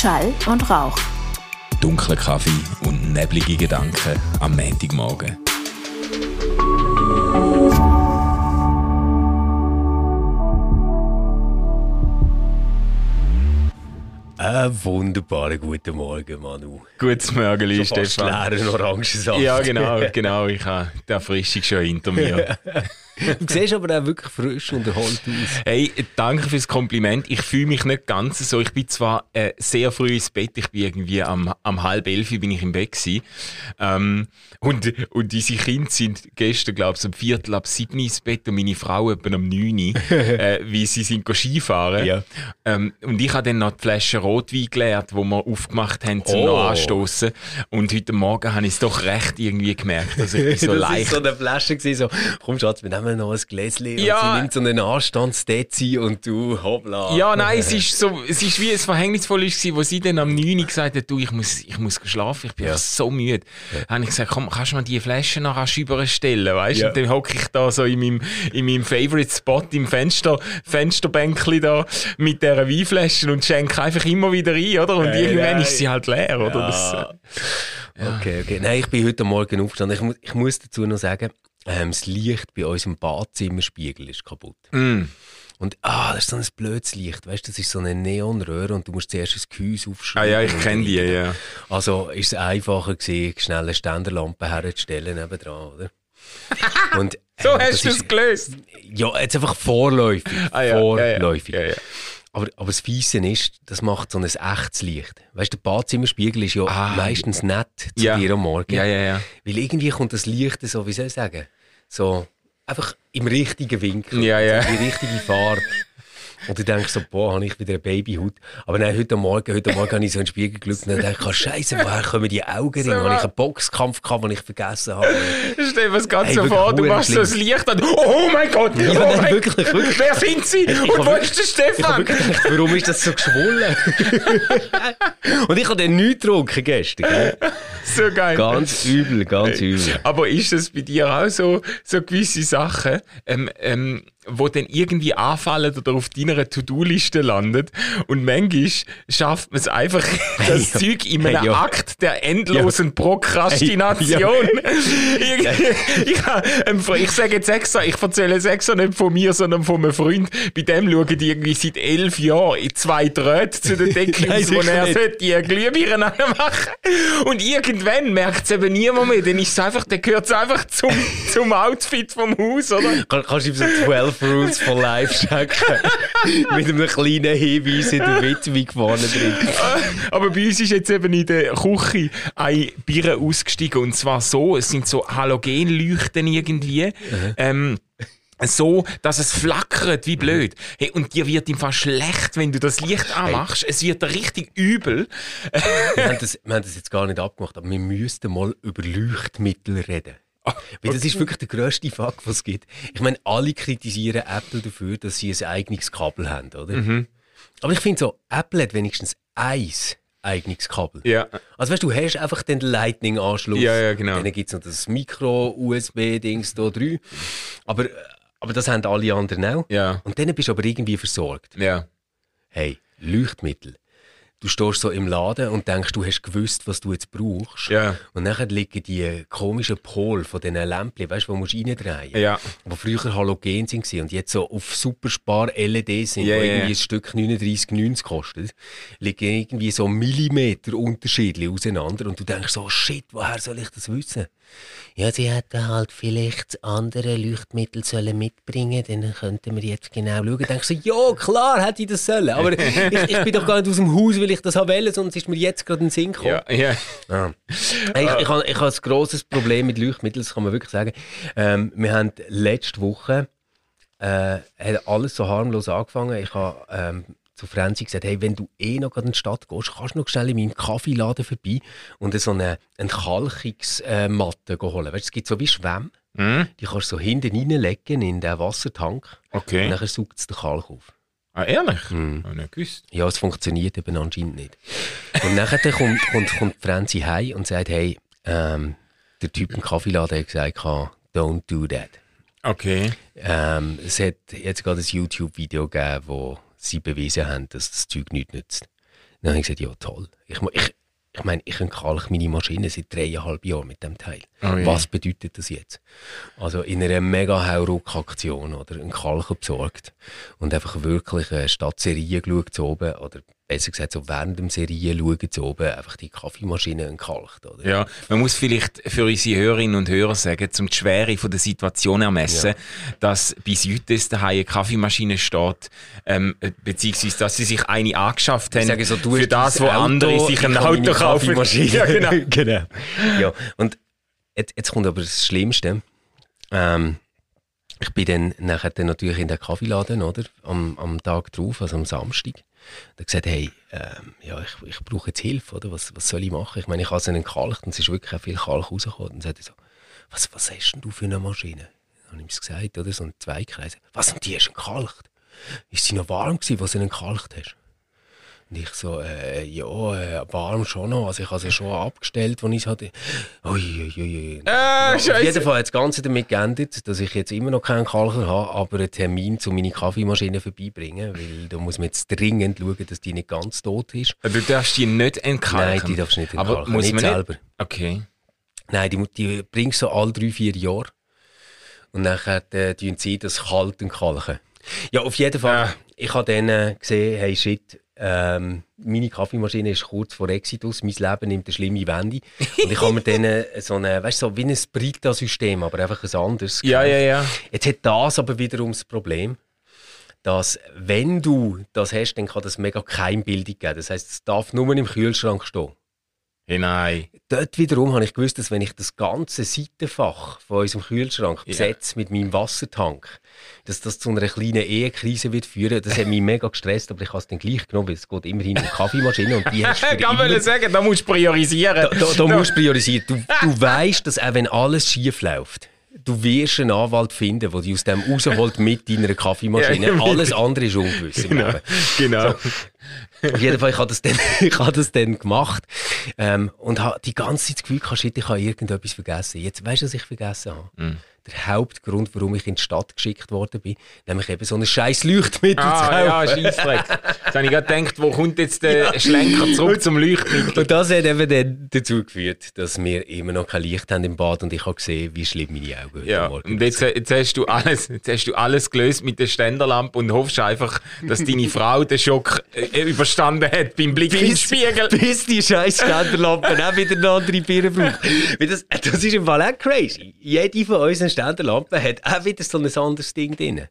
Schall und Rauch. Dunkler Kaffee und neblige Gedanken am Montagmorgen. Einen wunderbaren guten Morgen, Manu. Gutes Morgen, Stefan. Stefan. leeren Orangensaft. Ja, genau, genau. Ich habe die Erfrischung schon hinter mir. Du siehst aber auch wirklich frisch und erholt aus. Hey, danke fürs Kompliment. Ich fühle mich nicht ganz so. Ich bin zwar äh, sehr früh ins Bett. Ich bin irgendwie am, am halb elf bin ich im Bett gewesen. Ähm, und, und diese Kinder sind gestern, glaube ich, um Viertel ab sieben ins Bett und meine Frau etwa um neun, äh, wie sie sind Skifahren. Ja. Ähm, und ich habe dann noch die Flasche Rotwein geleert, die wir aufgemacht haben zum Oh. noch Anstoßen. Und heute Morgen habe ich es doch recht irgendwie gemerkt. Also ich bin so das leicht. war so eine Flasche, gewesen, so, komm Schatz, wir nehmen noch ein Gläschen. Ja. Und sie nimmt so einen Anstandsdezi und du, hoppla. Ja, nein, es ist so, es ist wie ein verhängnisvoll ist, wo sie dann am 9 Uhr gesagt hat, du, ich muss, ich muss schlafen, ich bin Ja. so müde. Dann habe ich gesagt, komm, kannst du mir die Flasche noch rasch überstellen, weißt du? Ja. Und dann hocke ich da so in meinem, in meinem Favorite Spot im Fenster, Fensterbänkli da mit dieser Weinflasche und schenke einfach immer wieder ein, oder? Und Hey, irgendwann nein. ist sie halt leer, oder? Das, Ja. Okay, okay. Nein, ich bin heute Morgen aufgestanden. Ich, mu ich muss dazu noch sagen, ähm, das Licht bei unserem Badzimmerspiegel ist kaputt. Mm. Und ah, das ist so ein blödes Licht, weißt du, das ist so eine Neonröhre und du musst zuerst ein Gehäuse Ah aufschrauben. ja, ich kenne die, ja. Also ist es einfacher gewesen, schnell eine Ständerlampe herzustellen nebendran, oder? Und, So ähm, hast das du es gelöst. Ja, jetzt einfach vorläufig. Ah ja, vorläufig. Ja, ja. Aber, aber das Fiese ist, das macht so ein echtes Licht. Weißt du, der Badzimmerspiegel ist ja Ah, meistens nett zu Ja. dir am Morgen. Ja, ja, ja. Weil irgendwie kommt das Licht so, wie soll ich sagen, so einfach im richtigen Winkel. Ja, ja. Die richtige Farbe. Und du denkst so, boah, habe ich wieder eine Babyhaut. Aber nein, heute Morgen, heute Morgen habe ich so in den Spiegel geschaut und dann dachte ich, Scheiße, woher kommen die Augenringe? So, habe ich einen Boxkampf gehabt, den ich vergessen habe? Stell dir das ganz Hey, so vor, du machst so das schlimm. Licht an. Oh mein Gott! Ja, oh nein, wirklich, wirklich. Wer sind Sie? Und hab wo ist der Ich Stefan? gedacht, warum ist das so geschwollen? und ich habe den nichts getrunken gestern. Gell? So geil. Ganz übel, ganz übel. Aber ist es bei dir auch so, so gewisse Sachen, ähm, ähm, wo dann irgendwie anfallen oder auf deiner To-Do-Liste landet und manchmal schafft man es einfach, das ja. Zeug in einem Hey, ja. Akt der endlosen Prokrastination. ich, ich, ha- ähm, ich sage jetzt extra, ich erzähle jetzt extra nicht von mir, sondern von einem Freund. Bei dem schauen die irgendwie seit elf Jahren in zwei Drähte zu der Decke Nein, aus, wo er nicht. sollte die Glühbirnen machen. Und irgendwann merkt es eben niemand mehr. Dann ist es einfach, dann gehört es einfach zum, zum Outfit vom Haus, oder? Kann, kannst du ihm so 12 Rules for Life checken? Mit einem kleinen Hinweis in der Widmung vorne drin. Aber bei uns ist jetzt eben in der Küche ein Bier ausgestiegen. Und zwar so, es sind so Halogenleuchten irgendwie. Ähm, so, dass es flackert, wie blöd. Hey, und dir wird im Fall schlecht, wenn du das Licht anmachst. Es wird richtig übel. Wir haben, das, wir haben das jetzt gar nicht abgemacht, aber wir müssten mal über Leuchtmittel reden. Weil das ist wirklich der grösste Fakt, was es gibt. Ich meine, alle kritisieren Apple dafür, dass sie ein eigenes Kabel haben, oder? Aber ich finde so, Apple hat wenigstens eins eigenes Kabel. Ja. Also weißt du, du hast einfach den Lightning-Anschluss. Ja, ja, genau. Dann gibt es noch das Micro-USB-Dings da drüben. Aber, aber das haben alle anderen auch. Ja. Und dann bist du aber irgendwie versorgt. Ja. Hey, Leuchtmittel. Du stehst so im Laden und denkst, du hast gewusst, was du jetzt brauchst. Ja. Und dann liegen die komischen Pol von diesen Lämpchen, weißt du, wo musst du reindrehen. Ja. Die früher Halogen waren und jetzt so auf Superspar-LEDs sind, Ja, die irgendwie ein Stück 39,90 kostet, liegen irgendwie so Millimeter Unterschiede auseinander und du denkst so, shit, woher soll ich das wissen? Ja, sie hätten halt vielleicht andere Leuchtmittel sollen mitbringen, dann könnten wir jetzt genau schauen. Dann denkst du, so, ja, klar hätte ich das sollen, aber ich, ich bin doch gar nicht aus dem Haus, weil ich das habe wollen, sondern es ist mir jetzt gerade in den Sinn gekommen. Ja. ja. Hey, ich, ich, habe, ich habe ein grosses Problem mit Leuchtmitteln, das kann man wirklich sagen. Ähm, wir haben letzte Woche äh, hat alles so harmlos angefangen. Ich habe ähm, zu Franzi gesagt, hey, wenn du eh noch gerade in die Stadt gehst, kannst du noch schnell in meinem Kaffeeladen vorbei und so eine, eine Kalkungsmatte holen. Weißt, es gibt so wie Schwämme, Hm? die kannst du so hinten reinlegen in den Wassertank Okay. und dann saugt es den Kalk auf. Ah, ehrlich? Mhm. Hab ich nicht gewusst. Ja, es funktioniert eben anscheinend nicht. Und nachher kommt, kommt, kommt Franzi heim und sagt, hey, ähm, der Typ im Kaffeeladen hat gesagt, don't do that. Okay. Ähm, es hat jetzt gerade ein YouTube-Video gegeben, wo sie bewiesen haben, dass das Zeug nichts nützt. Dann habe ich gesagt, ja toll. Ich, ich, ich meine, ich entkalke meine Maschine seit dreieinhalb Jahren mit dem Teil. Oh. Was bedeutet das jetzt? Also in einer mega Hauruck-Aktion oder einen Kalker besorgt und einfach wirklich äh, statt Serien geschaut zu oben oder besser gesagt so während dem Serien schauen zu oben einfach die Kaffeemaschine entkalkt. Oder? Ja, man muss vielleicht für unsere Hörerinnen und Hörer sagen, zum die Schwere von der Situation ermessen, dass bis heute daheim eine Kaffeemaschine steht, ähm, beziehungsweise dass sie sich eine angeschafft haben, sage so, du für das, wo andere Auto, sich ich ein Auto kaufen. Ja, genau. genau. Ja, und jetzt, jetzt kommt aber das Schlimmste. Ähm, ich bin dann nachher dann natürlich in den Kaffeeladen, oder? Am, am Tag drauf, also am Samstag. Da gesagt, hey, ähm, ja, ich, ich brauche jetzt Hilfe, oder? Was, was soll ich machen? Ich meine, ich habe es entkalkt und es ist wirklich auch viel Kalk rausgekommen. Und dann sagte er so, was, was hast denn du für eine Maschine? Dann habe ich ihm gesagt, oder? So ein Zweikreis. Was, und die hast du entkalkt? Ist sie noch warm gewesen, was du entkalkt hast? Und ich so, äh, ja, äh, warm schon noch. Also ich habe sie schon abgestellt, als ich es hatte. Ui, ui, ui. Ah, Auf jeden Fall hat das Ganze damit geendet, dass ich jetzt immer noch keinen Kalker habe, aber einen Termin zu meiner Kaffeemaschine vorbeibringen, weil da muss man jetzt dringend schauen, dass die nicht ganz tot ist. Du darfst die nicht entkalken. Nein, die darfst du nicht Aber entkalken, muss nicht man selber. Nicht? Okay. Nein, die, die bringst du so alle drei, vier Jahre. Und nachher äh, tun sie das kalt entkalken. Ja, auf jeden Fall. Ah. Ich habe dann äh, gesehen, hey shit, ähm, meine Kaffeemaschine ist kurz vor Exitus, mein Leben nimmt eine schlimme Wende. Und ich habe mir dann äh, so eine, weißt du, so wie ein Brita-System, aber einfach ein anderes. Ja, ja, ja. Jetzt hat das aber wiederum das Problem, dass wenn du das hast, dann kann das mega Keimbildung geben. Das heißt, es darf nur im Kühlschrank stehen. Hey, nein. Dort wiederum habe ich gewusst, dass wenn ich das ganze Seitenfach von unserem Kühlschrank Ja. besetze mit meinem Wassertank, dass das zu einer kleinen Ehekrise wird führen. Das hat mich mega gestresst, aber ich habe es dann gleich genommen, weil es geht immerhin um die Kaffeemaschine und die hast du Kann man sagen, da musst du priorisieren. Da, da, da musst du priorisieren. Du, du weißt, dass auch wenn alles schief läuft, du wirst einen Anwalt finden, der dich aus dem rausholt mit deiner Kaffeemaschine. Ja, alles andere ist ungewiss Genau. Genau. Auf jeden Fall, ich habe das dann, ich habe das dann gemacht ähm, und habe die ganze Zeit das Gefühl gehabt, shit, ich habe irgendetwas vergessen. Jetzt weißt du, was ich vergessen habe? Mm. Der Hauptgrund, warum ich in die Stadt geschickt worden bin, nämlich eben so ein scheiß Leuchtmittel zu Ah, ja, kaufen. Scheissdreck. Jetzt habe ich gerade gedacht, wo kommt jetzt der Schlenker zurück zum Leuchtmittel? Und das hat eben dann dazu geführt, dass wir immer noch kein Licht haben im Bad und ich habe gesehen, wie schlimm meine Augen heute Ja, Morgen und jetzt, jetzt, hast du alles, jetzt hast du alles gelöst mit der Ständerlampe und hoffst einfach, dass deine Frau den Schock äh, überstanden hat beim Blick in den Spiegel. bis die scheiß Ständerlampen auch wieder eine andere Birne braucht. Das, das ist im Fall auch crazy. Jede von unseren Ständerlampen hat auch wieder so ein anderes Ding drin,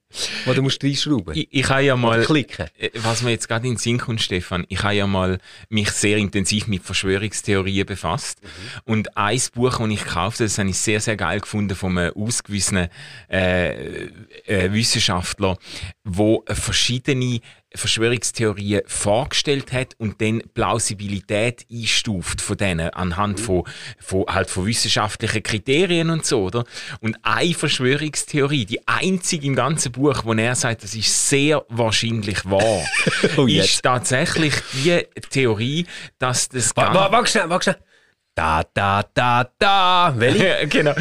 wo du musst reinschrauben Ich, ich habe ja mal, klicken. äh, was mir jetzt gerade in den Sinn kommt, Stefan, ich habe ja mal mich sehr intensiv mit Verschwörungstheorien befasst. Und ein Buch, das ich gekauft habe, das habe ich sehr, sehr geil gefunden von einem ausgewiesenen äh, äh, Wissenschaftler, wo verschiedene Verschwörungstheorien vorgestellt hat und dann Plausibilität einstuft von denen anhand von, von, halt von wissenschaftlichen Kriterien und so, oder? Und eine Verschwörungstheorie, die einzige im ganzen Buch, wo er sagt, das ist sehr wahrscheinlich wahr, Oh, ist tatsächlich die Theorie, dass das Warte, warte, warte warte. Da, da, da, da. Welche? Genau.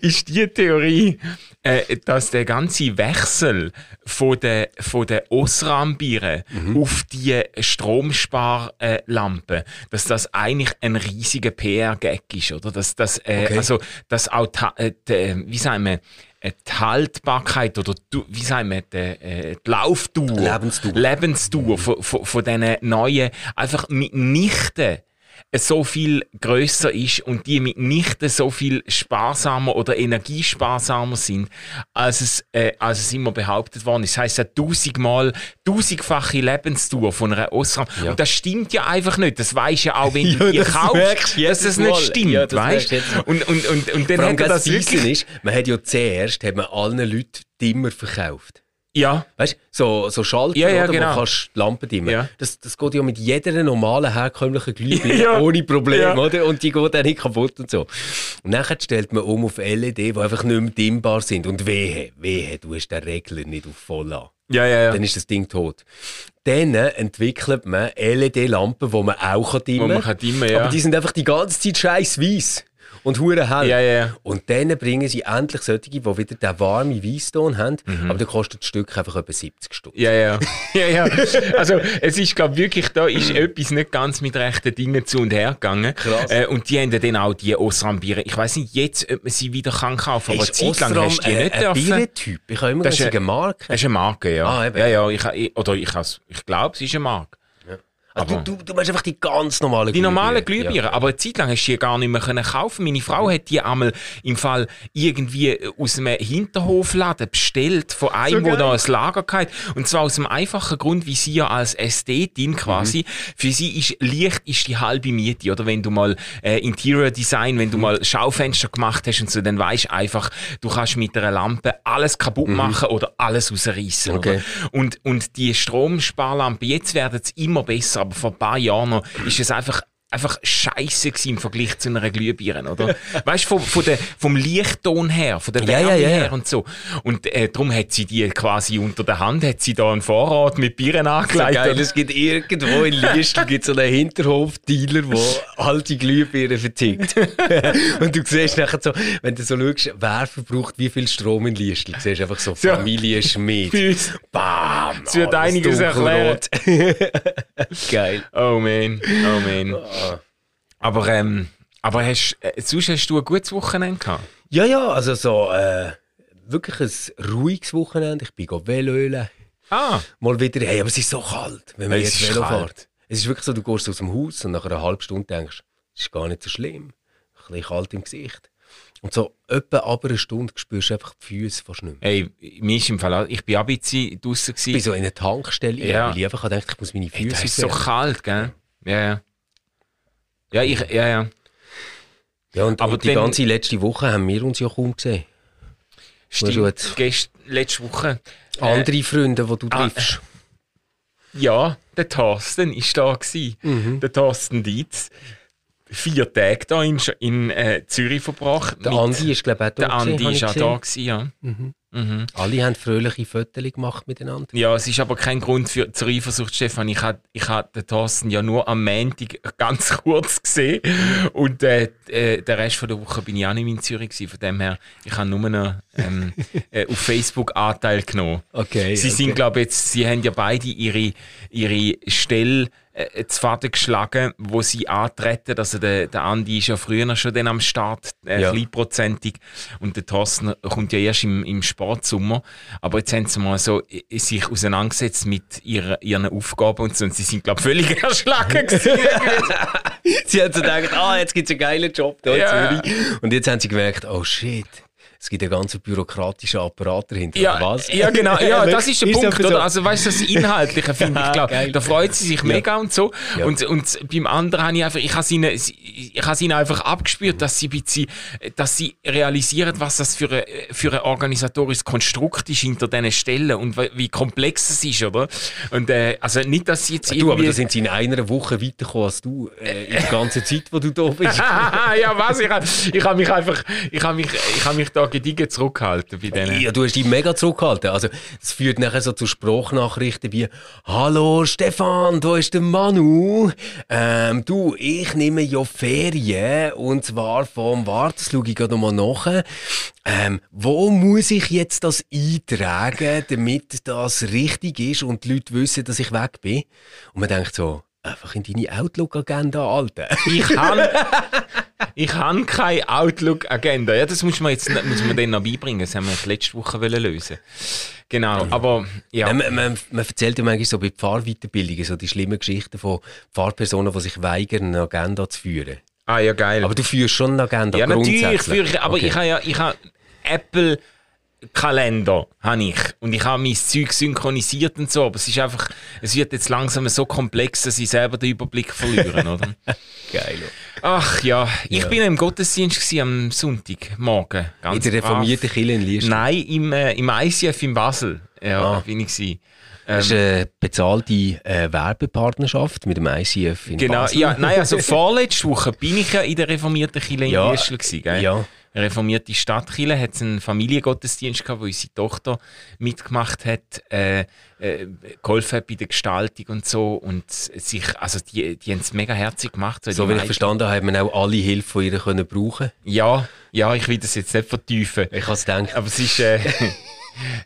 Ist die Theorie, äh, dass der ganze Wechsel von der, von der Osram-Biere Mhm. auf die Stromsparlampe, dass das eigentlich ein riesiger PR-Gag ist, oder? Dass, dass, äh, Okay. also, dass auch, äh, die, wie sagen wir, äh, die Haltbarkeit oder du, wie sagen wir, die, äh, die Laufdauer, Lebensdauer. Lebensdauer von, von, von diesen neuen, einfach mitnichten so viel größer ist und die mitnichten so viel sparsamer oder energiesparsamer sind, als es, äh, als es immer behauptet worden ist. Das heisst, ja tausendmal, tausendfache Lebensdauer von einer Osram. Ja. Und das stimmt ja einfach nicht. Das weisst ja auch, wenn du Ja, die das kaufst, du dass es nicht stimmt, Ja, weißt du. Und, und, und, und dann Vor allem hat das das wirklich... ist, man hat ja zuerst hat man allen Leuten Dimmer verkauft. Ja, Weißt du, so, so Schalter, Ja, ja, oder, genau. wo kannst die Lampe dimmen. Ja. Das, das geht ja mit jeder normalen, herkömmlichen Glühbirne Ja. ohne Probleme, Ja. oder? Und die geht auch nicht kaputt und so. Und dann stellt man um auf LED, die einfach nicht mehr dimmbar sind. Und wehe, wehe, du hast den Regler nicht auf voll an. ja, ja. ja. Dann ist das Ding tot. Dann entwickelt man LED-Lampen, die man auch dimmen Wo man kann dimmen, ja. Aber die sind einfach die ganze Zeit scheiß weiß. Und hure hell. Ja, ja. Und dann bringen sie endlich solche, die wieder den warmen Weisston haben, Mhm. aber dann kostet das Stück einfach etwa 70 Stutz. Ja, ja. ja, ja. Also, es ist, glaube wirklich, da ist etwas nicht ganz mit rechten Dingen zu und her gegangen. Krass. Äh, und die haben dann auch die Osram-Biere. Ich weiß nicht jetzt, ob man sie wieder kann kaufen kann, aber Zeit lang hast du die ein- nicht dürfen. Bierentyp? Ich habe immer Das ist eine Marke. Das ist eine Marke, ja. Ah, eben. ja, ja. Ich, oder ich, ich glaube, es ist eine Marke. Also aber- du, du, du meinst einfach die ganz normalen Die normalen Glühbirnen. Glühbirnen, aber eine Zeit lang hast du die gar nicht mehr können kaufen. Meine Frau hat die einmal im Fall irgendwie aus einem Hinterhofladen bestellt von einem, geil. der da ein Lager hatte. Und zwar aus dem einfachen Grund, wie sie ja als Ästhetin quasi, Mhm. für sie ist Licht ist die halbe Miete, oder? Wenn du mal äh, Interior Design, wenn du Mhm. mal Schaufenster gemacht hast und so, dann weißt du einfach, du kannst mit einer Lampe alles kaputt machen oder alles rausreißen. Mhm. Okay. Oder? Und, und die Stromsparlampe, jetzt werden es immer besser, aber vor ein paar Jahren noch ist es einfach einfach scheiße gewesen im Vergleich zu einer Glühbirne, oder? weißt du, vom, der, vom Lichtton her, von der Ja, ja, Wärme ja, ja. her und so. Und äh, darum hat sie die quasi unter der Hand, hat sie da einen Vorrat mit Bieren So angelegt. geil, es gibt irgendwo in Liestl gibt's so einen Hinterhof-Dealer, der alte Glühbirnen vertickt. und du siehst nachher so, wenn du so schaust, wer verbraucht wie viel Strom in Liestl, du siehst einfach so. Familie Schmidt. Bam! Es wird alles einiges dunkelrot. geil. Oh man, oh man. Aber, ähm, aber hast, äh, sonst hast du ein gutes Wochenende gehabt? Ja, ja, also so äh, wirklich ein ruhiges Wochenende. Ich bin go Veloölen. Ah, Mal wieder, hey, aber es ist so kalt, wenn man Es jetzt ist Velo kalt. fährt. Es ist wirklich so, du gehst aus dem Haus und nach einer halben Stunde denkst, es ist gar nicht so schlimm. Ein bisschen kalt im Gesicht. Und so etwa aber eine Stunde spürst du einfach die Füße fast nicht mehr. ey, mir ist im Fall, ich bin auch ein bisschen draussen Ich bin so in einer Tankstelle, Ja. weil ich einfach gedacht ich muss meine Ey, Füße das ist so kalt, gell? Ja, ja. Ja, ich, ja, ja. Ja, und, Aber und die dann- ganze letzte Woche haben wir uns ja kaum gesehen. Stimmt. Gest, letzte Woche. Äh, Andere Freunde, die du ah, triffst. Ja, der Thorsten war da. Gewesen. Mhm. Der Thorsten Dietz. Vier Tage da in, in äh, Zürich verbracht. Der mit- Andi ist, glaube ich, auch da. Der Andi habe auch ich da, gesehen. gewesen, ja. Mhm. Alle haben fröhliche Fotos gemacht miteinander. Ja, es ist aber kein Grund für, zur Eifersucht, Stefan. Ich habe ich den Thorsten ja nur am Montag ganz kurz gesehen. Und äh, äh, den Rest von der Woche bin ich auch nicht mehr in Zürich. Gewesen. Von dem her, ich habe nur noch ähm, äh, auf Facebook Anteil genommen. Okay. Sie sind, glaube jetzt, sie haben ja beide ihre, ihre Stelle äh, zu Faden geschlagen, wo sie antreten. Also der, der Andi ist ja früher schon dann am Start, äh, Ja. kleinprozentig. Und der Thorsten kommt ja erst im, im Sportsommer. Aber jetzt haben sie mal so äh, sich auseinandergesetzt mit ihrer, ihren Aufgaben und so. Und sie sind, glaube ich, völlig erschlagen sie haben so gedacht, ah, jetzt gibt es einen geilen Job da in Ja. Zürich. Und jetzt haben sie gemerkt, oh shit, es gibt einen ganzen bürokratischen Apparat dahinter. Ja, Was? ja, genau. Ja, das ist der Ist Punkt, so. oder? Also, weißt du, das Inhaltliche finde ich klar. Geil. Da freut sie sich mega und so. Ja. Und, und beim anderen habe ich einfach, ich habe es ihnen, ich habe ihnen einfach abgespürt, dass sie bisschen, dass sie realisieren, was das für ein, für ein organisatorisches Konstrukt ist hinter diesen Stellen und wie, komplex es ist, oder? Und, äh, also nicht, dass sie jetzt Du, aber da sind sie in einer Woche weitergekommen als du, äh, in der ganzen Zeit, wo du da bist. ja, was? Ich habe ich hab mich einfach, ich habe mich, ich habe mich da gediegen zurückgehalten bei denen. Ja, du hast dich mega zurückgehalten. Also, es führt nachher so zu Sprachnachrichten wie «Hallo Stefan, da ist der Manu. Ähm, du, ich nehme ja Ferien und zwar vom Wart, das schaue ich gerade noch mal nach. Ähm, wo muss ich jetzt das eintragen, damit das richtig ist und die Leute wissen, dass ich weg bin?» Und man denkt so, einfach in deine Outlook-Agenda, Alter. Ich habe ich han keine Outlook-Agenda. Ja, das muss man jetzt muss man denen noch beibringen. Das haben wir letzte Woche wollen lösen. Genau, aber ja. Man, man, man erzählt ja manchmal so bei Pfarrweiterbildungen so die schlimmen Geschichten von Pfarrpersonen, die sich weigern, eine Agenda zu führen. Ah ja, geil. Aber du führst schon eine Agenda, ja, natürlich führe ich, aber Okay. ich habe ja ich habe Apple Kalender habe ich und ich habe mein Zeug synchronisiert und so, aber es ist einfach, es wird jetzt langsam so komplex, dass ich selber den Überblick verliere, oder? Geil. Ach ja, ich Ja. bin im Gottesdienst gewesen am Sonntagmorgen. In Ganz der brav. reformierten Kirche in Liest. Nein, im, äh, im ICF in Basel. Ja, Ah. bin ich gewesen. Das ist eine bezahlte äh, Werbepartnerschaft mit dem ICF in Genau, Basel. ja, nein, also vorletzte Woche bin ich ja in der reformierten Kirche in Ja, Liestl gewesen, gell? ja. Reformierte Stadtkirche hat es einen Familiengottesdienst gehabt, wo unsere Tochter mitgemacht hat, äh, äh, geholfen hat bei der Gestaltung und so und sich, also die, die haben es mega herzig gemacht. So, so wie ich verstanden habe, hat man auch alle Hilfe von ihr können brauchen. Ja, ja, ich will das jetzt nicht vertiefen. Ich kann es denken. Aber es ist, äh,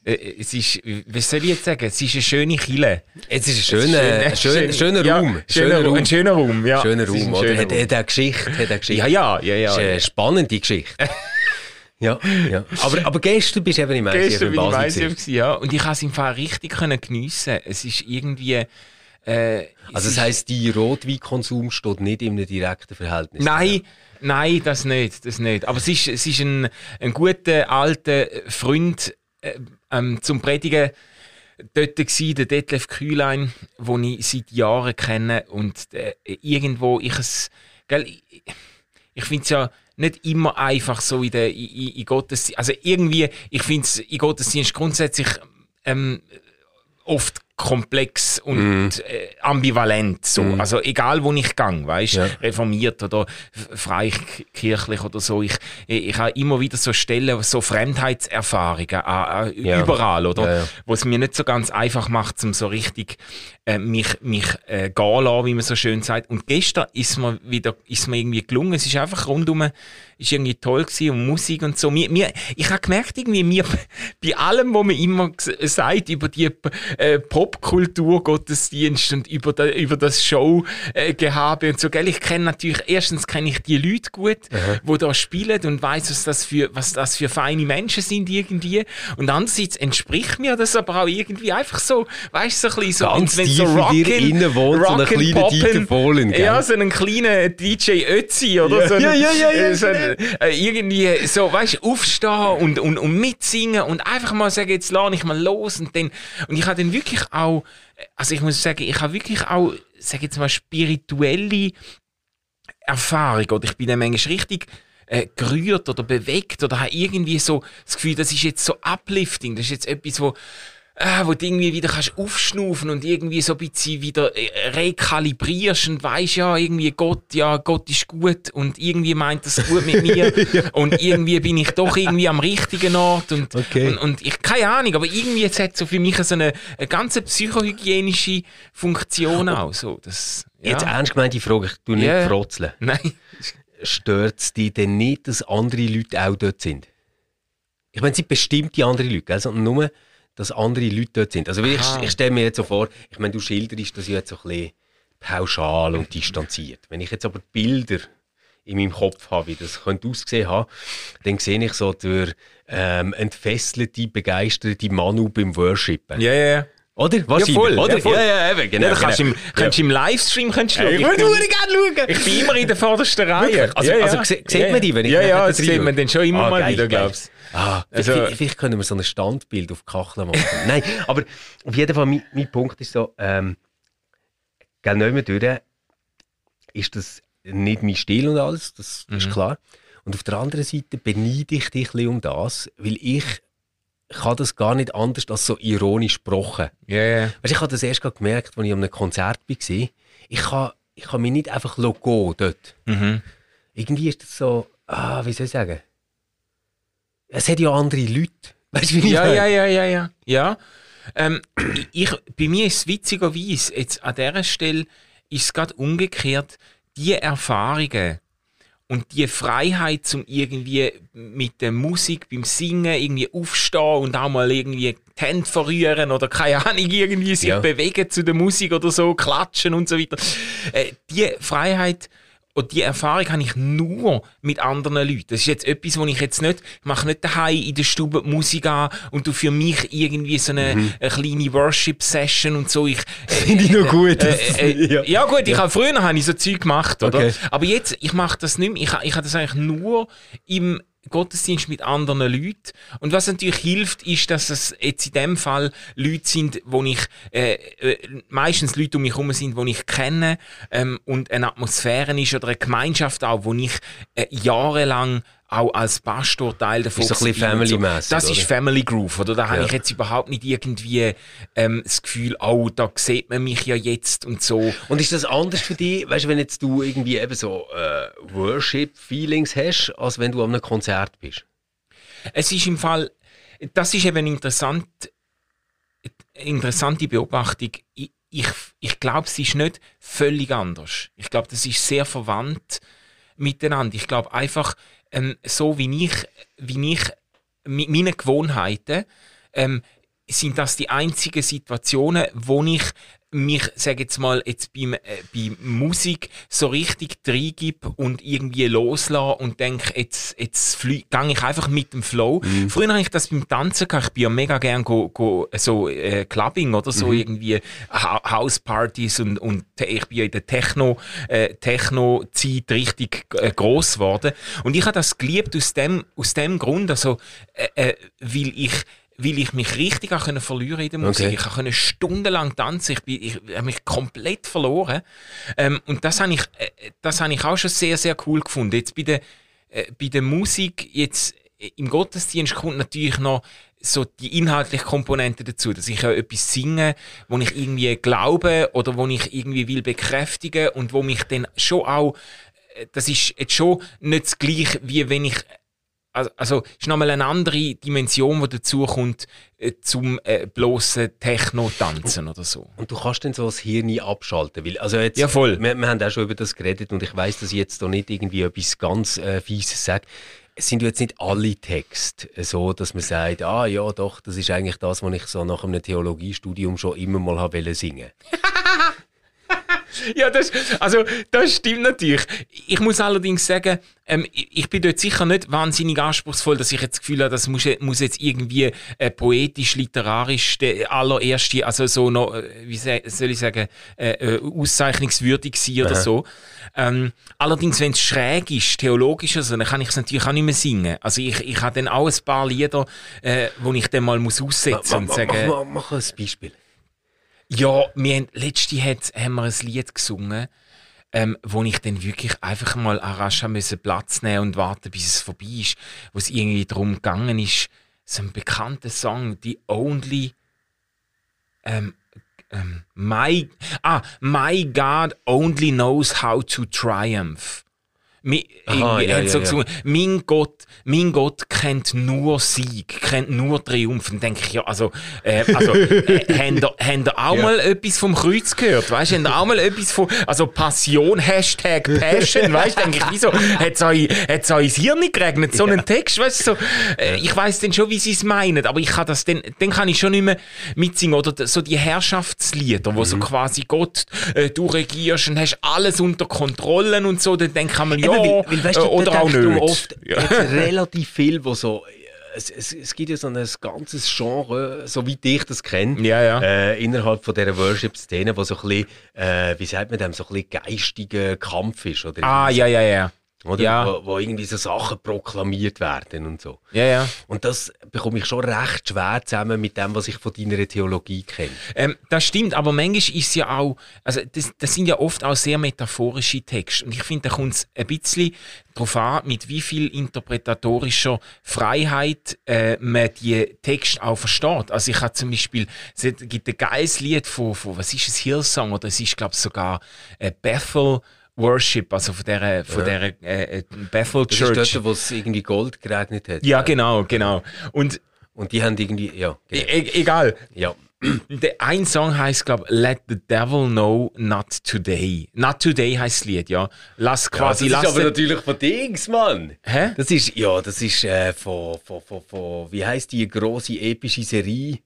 es ist, was soll ich jetzt sagen? Es ist eine schöne Kille. Es ist ein schöner, ein schön, schöner Raum. Schöner, Raum. Ein schöner Raum, ja. Schöner Raum, oder? Hat, hat eine Geschichte, hat eine Geschichte. Ja, ja, ja, ja. Ist eine spannende Geschichte. ja, ja. Aber, aber gestern bist du eben im ICF Gestern bin ich im ICF, ja. Und ich konnte es im Fall richtig geniessen. Es ist irgendwie... Äh, also das heisst, dein Rotweinkonsum steht nicht in einem direkten Verhältnis? Nein, nein, das nicht, das nicht. Aber es ist, es ist ein, ein guter, alter Freund äh, ähm, zum Predigen. Dort war der Detlef Kühlein, den ich seit Jahren kenne. Und äh, irgendwo ich ich, ich finde es ja nicht immer einfach so in der in, in Gottesdienst, also irgendwie, ich finde es in Gottesdienst grundsätzlich ähm, oft komplex und mm. äh, ambivalent. So. Mm. Also egal, wo ich gang, weißt, ja. reformiert oder freikirchlich oder so, ich, ich, habe immer wieder so Stellen, so Fremdheitserfahrungen äh, ja. überall, oder? Ja, wo es mir nicht so ganz einfach macht, um so richtig äh, mich, mich äh, gehen lassen, wie man so schön sagt. Und gestern ist mir wieder, ist mir irgendwie gelungen. Es ist einfach rundum, ist irgendwie toll gewesen und Musik und so. Mir, mir, ich habe gemerkt, irgendwie, mir, bei allem, was man immer sagt über die äh, Popkultur, Gottesdienst und über, da, über das Showgehabe äh, und so, gell? Ich kenne natürlich, erstens kenne ich die Leute gut, Aha. wo da spielen und weiß, was das für, was das für feine Menschen sind irgendwie. Und andererseits entspricht mir das aber auch irgendwie einfach so, weißt du, so ein bisschen so, so Rockin', wohnt, so einen kleinen Dieter Bohlen, Ja, so einen kleinen DJ Ötzi oder ja. so. Einen, ja, ja, ja, ja, so einen, äh, irgendwie so, weißt du, aufstehen und, und, und mitsingen und einfach mal sagen, jetzt lade ich mal los und dann, und ich habe dann wirklich auch, also ich muss sagen, ich habe wirklich auch, sage jetzt mal, spirituelle Erfahrung oder ich bin dann manchmal richtig äh, gerührt oder bewegt oder habe irgendwie so das Gefühl, das ist jetzt so uplifting, das ist jetzt etwas, wo äh, wo du irgendwie wieder kannst aufschnaufen und irgendwie so ein bisschen wieder äh, rekalibrierst und weißt ja, irgendwie Gott, ja, Gott ist gut und irgendwie meint das gut mit mir ja. und irgendwie bin ich doch irgendwie am richtigen Ort und, okay. und, und, ich, keine Ahnung, aber irgendwie jetzt hat so für mich so eine, eine ganz psychohygienische Funktion auch, so, das, ja. Jetzt ernst gemeint die Frage, ich tu nicht yeah. frotzeln. Nein. Stört es dich denn nicht, dass andere Leute auch dort sind? Ich meine, es sind bestimmte andere Leute, sondern nur dass andere Leute dort sind. Also ich, ich stelle mir jetzt so vor, ich meine, du schilderst das jetzt so ein bisschen pauschal und distanziert. Wenn ich jetzt aber Bilder in meinem Kopf habe, wie das könnte aussehen haben, dann sehe ich so durch ähm, entfesselte, begeisterte Manu beim Worshipen. Ja, ja, ja. Oder? Was ja, voll. Oder? Ja, voll. ja, ja, eben, genau. Ja, kannst genau. Im, kannst ja. im Livestream du schauen. Ich würde gerne schauen. Ich bin immer in der vordersten Reihe. Also, ja, also sieht man die, wenn ich Ja, ja, das sieht man dann schon immer ah, mal geil, wieder, glaubst Ah, also, vielleicht, vielleicht können wir so ein Standbild auf Kacheln machen. Nein, aber auf jeden Fall, mein, mein Punkt ist so, ähm, gell, nicht mehr durch, ist das nicht mein Stil und alles, das mhm. ist klar. Und auf der anderen Seite beneide ich dich ein um das, weil ich kann das gar nicht anders als so ironisch gesprochen. Yeah. Weißt, ich habe das erst gemerkt, als ich an einem Konzert war. Ich kann, ich kann mich nicht einfach gehen dort. Mhm. Irgendwie ist das so, ah, wie soll ich sagen? Es hat ja andere Leute. Weißt du, wie ich ja, ja, ja, ja, ja, ja. Ähm, ich, bei mir ist es witzigerweise, jetzt an dieser Stelle ist es gerade umgekehrt, die Erfahrungen und die Freiheit zum irgendwie mit der Musik beim Singen irgendwie aufstehen und auch mal irgendwie die Hände verrühren oder keine Ahnung, irgendwie sich ja. bewegen zu der Musik oder so, klatschen und so weiter. Äh, die Freiheit und die Erfahrung habe ich nur mit anderen Leuten. Das ist jetzt etwas, wo ich jetzt nicht, ich mache nicht daheim in der Stube Musik an und du für mich irgendwie so eine, mhm. eine kleine Worship-Session und so. Ich, äh, Finde ich noch gut. Äh, äh, ja. ja. gut, ich ja. habe früher habe ich so Zeug gemacht, oder? Okay. Aber jetzt, ich mache das nicht mehr. Ich, ich habe das eigentlich nur im Gottesdienst mit anderen Leuten. Und was natürlich hilft, ist, dass es jetzt in dem Fall Leute sind, wo ich, äh, äh, meistens Leute um mich herum sind, die ich kenne, ähm, und eine Atmosphäre ist oder eine Gemeinschaft auch, wo ich äh, jahrelang auch als Pastor Teil davon. Ist so ein bisschen family-mässig, Das ist oder? Family Groove, oder? Da habe Ja. ich jetzt überhaupt nicht irgendwie ähm, das Gefühl, oh, da sieht man mich ja jetzt und so. Und ist das anders für dich, weißt du, wenn jetzt du irgendwie eben so äh, Worship-Feelings hast, als wenn du an einem Konzert bist? Es ist im Fall, das ist eben interessant, interessante Beobachtung. Ich, ich, ich glaube, es ist nicht völlig anders. Ich glaube, das ist sehr verwandt miteinander. Ich glaube einfach, ähm, so wie ich, wie ich mit meinen Gewohnheiten, ähm, sind das die einzigen Situationen, wo ich mich, sage jetzt mal, jetzt beim, äh, bei Musik so richtig reingib und irgendwie loslasse und denke, jetzt, jetzt gehe ich einfach mit dem Flow. Früher habe ich das beim Tanzen gehabt. Ich bin ja mega gern go, go, so äh, Clubbing oder so irgendwie ha Housepartys und, und ich bin ja in der Techno, äh, Techno-Zeit richtig äh, gross geworden. Und ich habe das geliebt aus dem, aus dem Grund, also, äh, äh, weil ich weil ich mich richtig auch können verlieren in der Musik. Okay. Ich konnte stundenlang tanzen, ich, bin, ich habe mich komplett verloren. Ähm, und das habe ich, äh, das habe ich auch schon sehr, sehr cool gefunden. Jetzt bei der, äh, bei der Musik, jetzt äh, im Gottesdienst kommt natürlich noch so die inhaltliche Komponente dazu, dass ich ja etwas singe, wo ich irgendwie glaube oder wo ich irgendwie will bekräftigen und wo mich dann schon auch, äh, das ist jetzt schon nicht das gleiche, wie wenn ich also, also ist nochmal eine andere Dimension, die dazu kommt äh, zum äh, bloßen Techno-Tanzen oder so. Und du kannst dann so das Hirn nie abschalten. Weil, also jetzt, Ja, voll. Wir, wir haben auch schon über das geredet und ich weiß, dass ich jetzt da nicht irgendwie etwas ganz äh, Fieses sage. Es sind jetzt nicht alle Texte so, dass man sagt, ah ja doch, das ist eigentlich das, was ich so nach einem Theologiestudium schon immer mal habe singen. Ja, das, also, das stimmt natürlich. Ich muss allerdings sagen, ähm, ich, bin dort sicher nicht wahnsinnig anspruchsvoll, dass ich jetzt das Gefühl habe, das muss, muss jetzt irgendwie äh, poetisch, literarisch der allererste, also so noch, äh, wie soll ich sagen, äh, äh, auszeichnungswürdig sein oder so. Ähm, allerdings, wenn es schräg ist, theologisch oder so, dann kann ich es natürlich auch nicht mehr singen. Also ich, ich habe dann auch ein paar Lieder, äh, wo ich dann mal muss aussetzen und mach, mach, mach, mach ein Beispiel. Ja, wir haben, letzte hat, haben wir ein Lied gesungen, ähm, wo ich dann wirklich einfach mal an rasch haben müssen Platz nehmen und warten, bis es vorbei ist, wo es irgendwie darum gegangen ist, so ein bekannter Song, The Only, ähm, ähm, my, ah, My God Only Knows How to Triumph. Mi, Aha, ja, hat so ja, ja. mein Gott, mein Gott kennt nur Sieg, kennt nur Triumph. Und denke ich, ja, also, äh, also, äh, habt ihr, auch Ja. mal etwas vom Kreuz gehört? Weißt du, habt ihr auch mal etwas von, also Passion, Hashtag Passion, weißt du, denke ich, wieso, hat's euch, hat's euch Hirn nicht geregnet? So einen Text, weißt du, so, äh, ich weiss dann schon, wie sie es meinen, aber ich kann das dann, dann kann ich schon nicht mehr mitsingen. Oder so die Herrschaftslieder, wo Mhm. so quasi Gott, äh, du regierst und hast alles unter Kontrollen und so, dann denkt man, ja, Eben, weil, weil, weißt äh, oder auch nicht. oft Ja. relativ viel, wo so es, es, es gibt ja so ein ganzes Genre, so wie ich das kenne, Ja, ja. Äh, innerhalb von dieser Worship-Szene, wo so ein bisschen, äh, wie sagt man dem, so ein bisschen geistiger Kampf ist. Oder Ah, ja, ja, ja. Oder? Ja. Wo, wo irgendwie so Sachen proklamiert werden und so. Ja, ja. Und das bekomme ich schon recht schwer zusammen mit dem, was ich von deiner Theologie kenne. Ähm, das stimmt, aber manchmal ist ja auch, also das, das sind ja oft auch sehr metaphorische Texte. Und ich finde, da kommt es ein bisschen darauf an, mit wie viel interpretatorischer Freiheit äh, man die Texte auch versteht. Also ich habe zum Beispiel, es gibt ein geiles Lied von, von was ist es, Hillsong, oder es ist, glaube ich, sogar äh, Bethel Worship, also von der, von der äh, äh, Bethel Das Church. ist dort, wo es irgendwie Gold geregnet hat. ja, genau, genau. Und Und die haben irgendwie, ja, e genau. e- egal, ja. Der ein Song heißt, glaube Let the Devil Know Not Today. Not Today heißt das Lied, ja. Lass quasi, das ist aber natürlich von Dings, Mann. Hä? Das ist, ja, das ist äh, von, von, von, von, wie heißt die große epische Serie?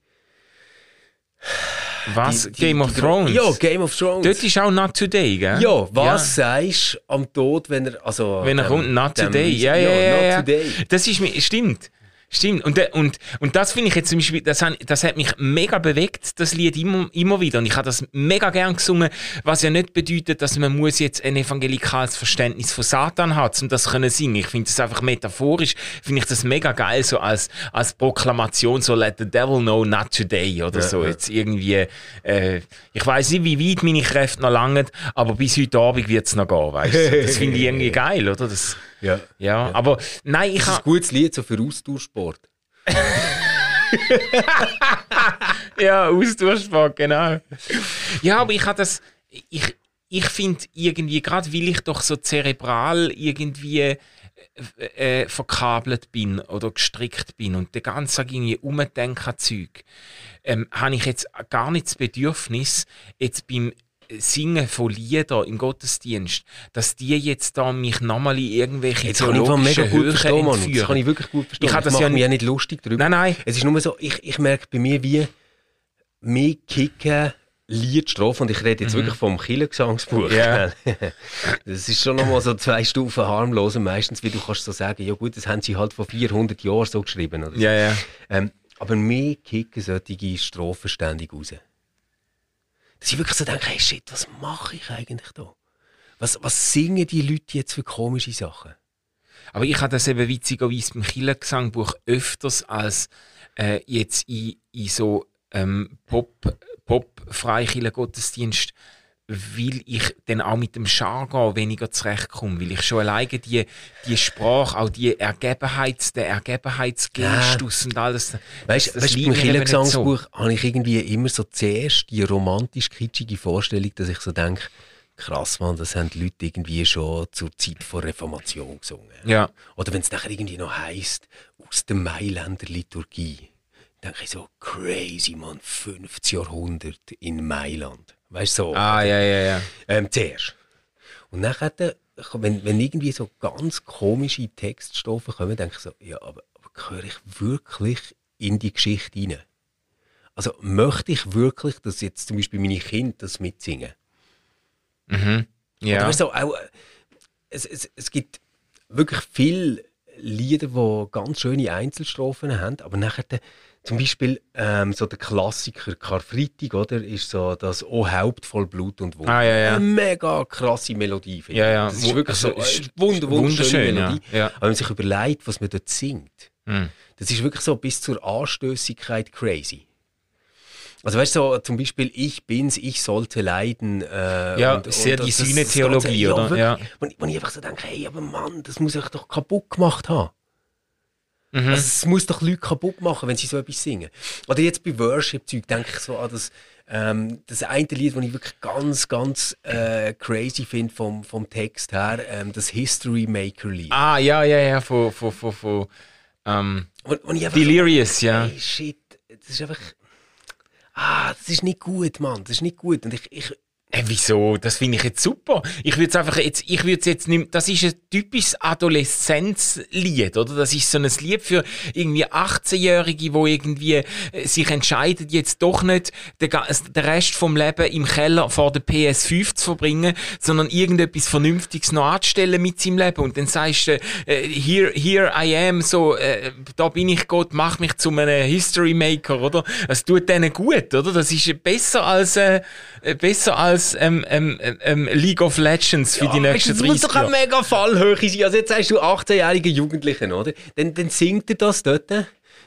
Was? Die- die- Game of Thrones? Ja, Game of Thrones. Dort ist auch Not Today, gell? ja, was sagst du am Tod, wenn er, also... Wenn er dem- kommt, Not dem Today. Riesen- Ja, ja, ja. Not ja. Today. Das ist mir, stimmt. Stimmt. Und, der- und, und das finde ich jetzt zum Beispiel, das, das hat mich mega bewegt, das Lied immer, immer wieder. Und ich habe das mega gern gesungen, was ja nicht bedeutet, dass man muss jetzt ein evangelikales Verständnis von Satan haben, um das zu können singen. Ich finde das einfach metaphorisch, finde ich das mega geil, so als, als Proklamation, so let the devil know not today oder so. ja. Jetzt irgendwie, äh, ich weiß nicht, wie weit meine Kräfte noch langen, aber bis heute Abend wird es noch gehen, weißt du. Das finde ich irgendwie geil, oder? Das, Ja. Ja, aber nein, ich Das ist ein habe gutes Lied so für Austauschsport. ja Austauschsport, genau. Ja, aber ich habe das, ich, ich finde irgendwie, gerade weil ich doch so zerebral irgendwie äh, äh, verkabelt bin oder gestrickt bin und den ganzen Tag irgendwie umdenken Zeug, ähm, habe ich jetzt gar nicht das Bedürfnis, jetzt beim Singen von Liedern im Gottesdienst, dass die jetzt da mich nochmal in irgendwelche Jetzt theologischen Höhen verstehen, Mann. Das entführen. kann ich wirklich gut verstehen. Ich habe das mache ja mich nicht- ja nicht lustig drüber. Nein, nein. Es ist nur so, ich, ich merke bei mir, wie mehr kicken Liedstrophe und ich rede jetzt wirklich vom Killergesangsbuch. Mhm. Ja. Das ist schon nochmal so zwei Stufen harmloser meistens, wie du kannst so sagen, ja gut, das haben sie halt vor 400 Jahren so geschrieben. Oder so. Ja, ja. Ähm, aber mehr kicken solche Strophen ständig raus. Dass ich wirklich so denke, hey shit, was mache ich eigentlich da? Was, was singen die Leute jetzt für komische Sachen? Aber ich habe das eben witzigerweise beim Killergesangbuch öfters als äh, jetzt in, in so ähm, Pop, Pop freikiller Gottesdienst, weil ich dann auch mit dem Jargon weniger zurechtkomme, weil ich schon alleine die, die Sprache, auch die Ergebenheits, der Ergebenheitsgestus und alles. Weißt du, eben nicht Killergesangsbuch habe ich irgendwie immer so zuerst die romantisch-kitschige Vorstellung, dass ich so denke, krass, man, das haben die Leute irgendwie schon zur Zeit der Reformation gesungen. Ja. Oder wenn es nachher irgendwie noch heisst, aus der Mailänder Liturgie, denke ich so, crazy, man, 50 Jahrhundert in Mailand. Weißt du, so. Ah, ja, ja, ja. Ähm, zuerst. Und nachher, wenn, wenn irgendwie so ganz komische Textstoffe kommen, denke ich so, ja, aber, aber gehöre ich wirklich in die Geschichte rein? Also möchte ich wirklich, dass jetzt zum Beispiel meine Kinder das mitsingen? Oder ja. weißt du, auch, äh, es, es, es gibt wirklich viele Lieder, die ganz schöne Einzelstrophen haben, aber nachher zum Beispiel ähm, so der Klassiker Karfreitag, oder, ist so das «O Haupt voll Blut und Wunder». Ah, ja, ja. Eine mega krasse Melodie, finde Ja, ich. ja. Das ist wirklich so also, eine ist wunder, wunderschöne wunderschön, ja. Melodie. Ja. Aber wenn man sich überlegt, was man dort singt, Hm. das ist wirklich so bis zur Anstößigkeit crazy. Also weißt du, so, zum Beispiel ich bin's, ich sollte leiden. Äh, Ja, sehr die Sühne-Theologie, ja, oder? Ja. Ich- wo ich einfach so denke, hey, aber Mann, das muss ich doch kaputt gemacht haben. Mhm. Also, es muss doch Leute kaputt machen, wenn sie so etwas singen. Oder jetzt bei Worship-Zeug denke ich so an das, ähm, das eine Lied, das ich wirklich ganz, ganz äh, crazy finde vom, vom Text her, ähm, das History Maker-Lied. Ah, ja, ja, ja, von, von, von, von ähm, einfach so- Delirious, ja. Hey, shit, das ist einfach. Ah, das ist nicht gut, Mann. Das ist nicht gut. Und ich, ich, Äh, wieso? Das finde ich jetzt super. Ich würde es einfach jetzt, ich würde es jetzt nicht, das ist ein typisches Adoleszenzlied, oder? Das ist so ein Lied für irgendwie 18-Jährige, wo irgendwie äh, sich entscheiden, jetzt doch nicht den, den Rest vom Leben im Keller vor der PS5 zu verbringen, sondern irgendetwas Vernünftiges noch anzustellen mit seinem Leben. Und dann sagst du, äh, here, here I am, so, äh, da bin ich Gott, mach mich zu einem History Maker, oder? Es tut denen gut, oder? Das ist besser als, äh, besser als ähm, ähm, ähm, League of Legends für die nächsten das muss 30 doch eine Jahre. mega Fallhöhe sein. Also jetzt sagst du 18-jährige Jugendlichen, oder? Dann, dann singt er das dort.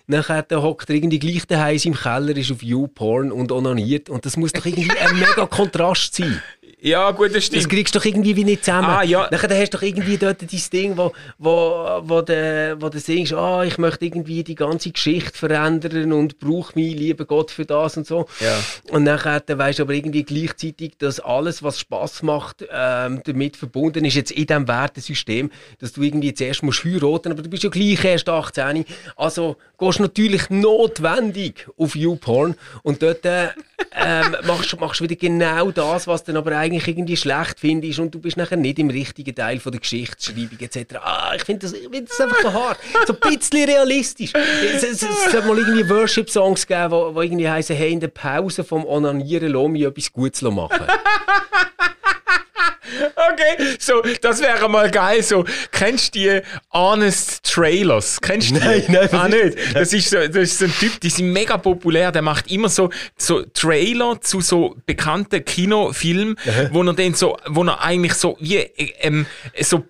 Nachher dann hockt er irgendwie gleich daheim im Keller, ist auf YouPorn und onaniert. Und das muss doch irgendwie ein mega Kontrast sein. Ja, gut, das Das stimmt. kriegst du doch irgendwie wie nicht zusammen. Ah, ja. Nachher hast du doch irgendwie dort dein Ding, wo, wo, wo, du, wo du singst, ah, ich möchte irgendwie die ganze Geschichte verändern und brauche mich, lieber Gott, für das und so. Ja. Und nachher dann weisst du aber irgendwie gleichzeitig, dass alles, was Spaß macht, ähm, damit verbunden ist, jetzt in diesem Wertesystem, dass du irgendwie zuerst musst heiraten, aber du bist ja gleich erst 18. Also gehst natürlich notwendig auf YouPorn und dort äh, ähm, machst, machst wieder genau das, was du dann aber eigentlich irgendwie schlecht findest und du bist nachher nicht im richtigen Teil von der Geschichtsschreibung etc. Ah, ich finde das, find das einfach so hart. So ein bisschen realistisch. Es, es, es sollte mal irgendwie Worship-Songs geben, wo irgendwie heißen, hey, in der Pause vom Onanieren lass mich etwas Gutes machen. Okay, so, das wäre mal geil. So, kennst du die Honest Trailers? Kennst du die? Nein, nein, ah, nicht. Das ist, so, das ist so ein Typ, die sind mega populär. Der macht immer so, so Trailer zu so bekannten Kinofilmen, wo er dann so, wo er eigentlich so wie, ähm, so,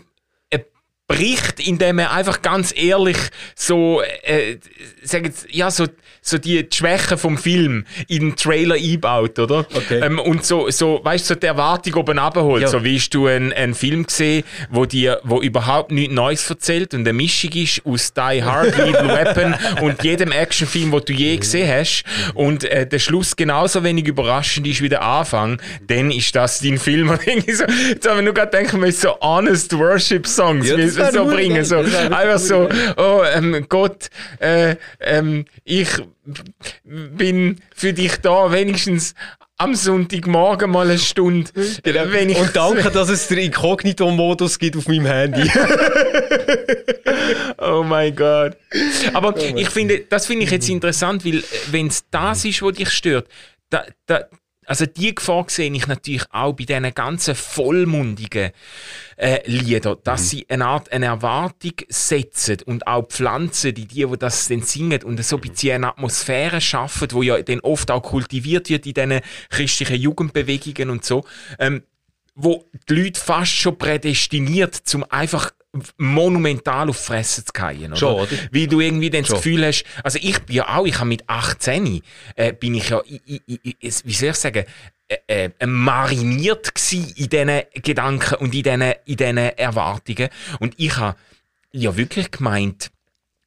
bricht, indem er einfach ganz ehrlich so, äh, sagen, ja, so, so die Schwächen vom Film in den Trailer einbaut, oder? Okay. Ähm, und so, so, weißt du, so die Erwartung oben abholt. Ja. So wie hast du einen, einen Film gesehen, wo dir, wo überhaupt nichts Neues erzählt und eine Mischung ist aus Die Hard, Lethal Weapon und jedem Actionfilm, den du je gesehen hast. Und äh, der Schluss genauso wenig überraschend ist wie der Anfang, dann ist das dein Film. Und irgendwie so, jetzt haben wir nur gerade denken müssen, so Honest Worship Songs Ja, das so bringen. So, einfach so, oh ähm, Gott, äh, ähm, ich bin für dich da, wenigstens am Sonntagmorgen mal eine Stunde. Wenn ich Genau. Und danke, dass es den Inkognito-Modus gibt auf meinem Handy. Oh mein Gott. Aber ich finde, das finde ich jetzt interessant, weil wenn es das ist, was dich stört, da, da, also die Gefahr sehe ich natürlich auch bei diesen ganzen vollmundigen äh, Liedern, dass sie eine Art eine Erwartung setzen und auch pflanzen, die die, die das dann singen und so ein bisschen eine Atmosphäre schaffen, wo ja dann oft auch kultiviert wird in diesen christlichen Jugendbewegungen und so, ähm, wo die Leute fast schon prädestiniert, zum einfach monumental auf die Fresse zu fallen. Oder? Schon, oder? Weil du irgendwie dann das. Gefühl hast, also ich bin ja auch, ich habe mit 18 äh, bin ich ja, i- i- i- i- wie soll ich sagen, äh, äh, mariniert gsi in diesen Gedanken und in diesen, in diesen Erwartungen. Und ich habe ja wirklich gemeint,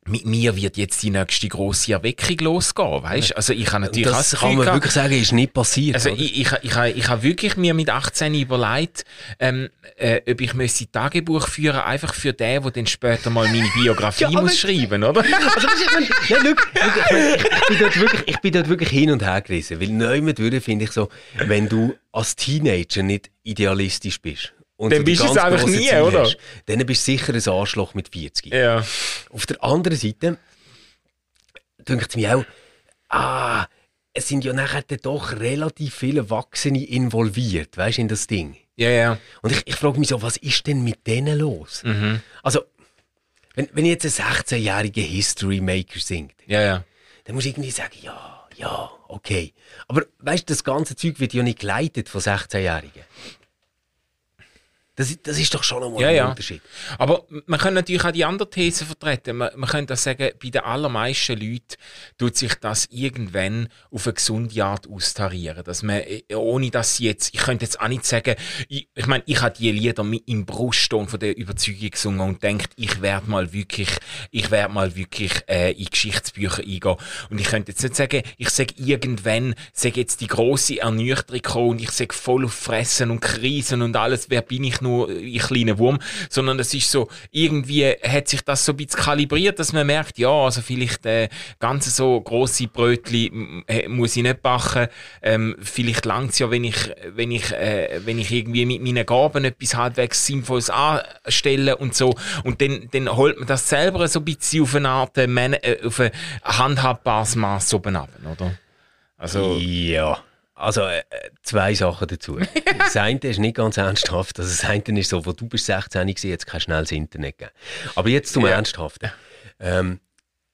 mit mir wird jetzt die nächste grosse Erweckung losgehen, weißt? Also ich habe natürlich Das das kann man wirklich sagen, ist nicht passiert. also oder? ich, ich, ich, ich, habe wirklich mir mit 18 überlegt, ähm, äh, ob ich müsste Tagebuch führen, einfach für den, der dann später mal meine Biografie Ja, muss schreiben, oder? Also, weißt du, ich meine, ja, schau, schau, ich, bin dort wirklich, ich bin dort wirklich hin und her gerissen. Weil neu durch finde ich so, wenn du als Teenager nicht idealistisch bist. Und Dann so bist du es einfach nie, Ziele oder? Hast, dann bist du sicher ein Arschloch mit 40. ja. Auf der anderen Seite denkt es mir auch, ah, es sind ja nachher doch relativ viele Erwachsene involviert, weißt du, in das Ding. Ja, ja. Und ich, ich frage mich so, was ist denn mit denen los? Mhm. Also, wenn, wenn jetzt ein 16-jähriger History Maker singt, Ja, ja. dann muss ich irgendwie sagen, ja, ja, okay. Aber weißt du, das ganze Zeug wird ja nicht geleitet von 16-Jährigen. Das, ist- das ist doch schon einmal Ja, ein ja. Unterschied. Aber man kann natürlich auch die andere These vertreten. Man, man könnte auch sagen, bei den allermeisten Leuten tut sich das irgendwann auf eine gesunde Art austarieren. Dass man, äh, ohne dass sie jetzt, ich könnte jetzt auch nicht sagen, ich, ich meine, ich habe die Lieder mit im Brustton von der Überzeugung gesungen und denkt, ich werde mal wirklich, ich werde mal wirklich äh, in Geschichtsbücher eingehen. Und ich könnte jetzt nicht sagen, ich sage irgendwann, sage jetzt die große Ernüchterung und ich sage voll auf Fressen und Krisen und alles, wer bin ich nur, ein kleiner Wurm, sondern es ist so, irgendwie hat sich das so ein bisschen kalibriert, dass man merkt, ja, also vielleicht äh, ganz so grosse Brötli äh, muss ich nicht backen, ähm, vielleicht langt es ja, wenn ich, wenn ich, äh, wenn ich irgendwie mit meinen Gaben etwas halbwegs Sinnvolles anstelle und so und dann, dann holt man das selber so ein bisschen auf eine Art, äh, äh, auf ein handhabbares Maß oben ab, oder? Also, Ja. Also, äh, zwei Sachen dazu. das eine ist nicht ganz ernsthaft. Also, das eine ist so, wo du bist 16 gewesen, jetzt kein schnelles Internet gegeben. Aber jetzt zum Ja. Ernsthaften. Ähm,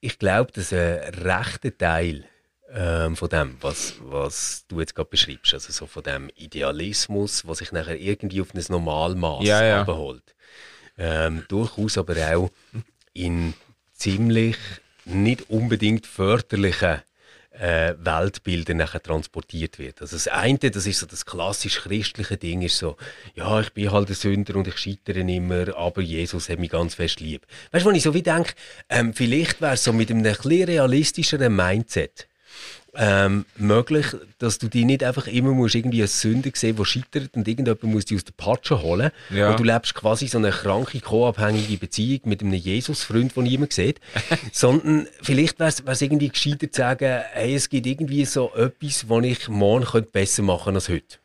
ich glaube, dass ein rechter Teil ähm, von dem, was, was du jetzt gerade beschreibst, also so von dem Idealismus, was sich nachher irgendwie auf ein Normalmaß Ja, ja. abholt, ähm, durchaus aber auch in ziemlich nicht unbedingt förderlichen äh, Weltbilder nachher transportiert wird. Also das eine, das ist so das klassisch christliche Ding, ist so, ja, ich bin halt ein Sünder und ich scheitere immer, aber Jesus hat mich ganz fest lieb. Weißt du, wo ich so wie denke, ähm, vielleicht wäre es so mit einem ein realistischeren Mindset ähm, möglich, dass du dich nicht einfach immer musst irgendwie als Sünder sehen, der scheitert und irgendjemand muss dich aus der Patsche holen. Ja. Und du lebst quasi so eine kranke, co-abhängige Beziehung mit einem Jesus-Freund, den niemand sieht. Sondern vielleicht wäre es irgendwie gescheiter zu sagen, hey, es gibt irgendwie so etwas, was ich morgen könnte besser machen als heute.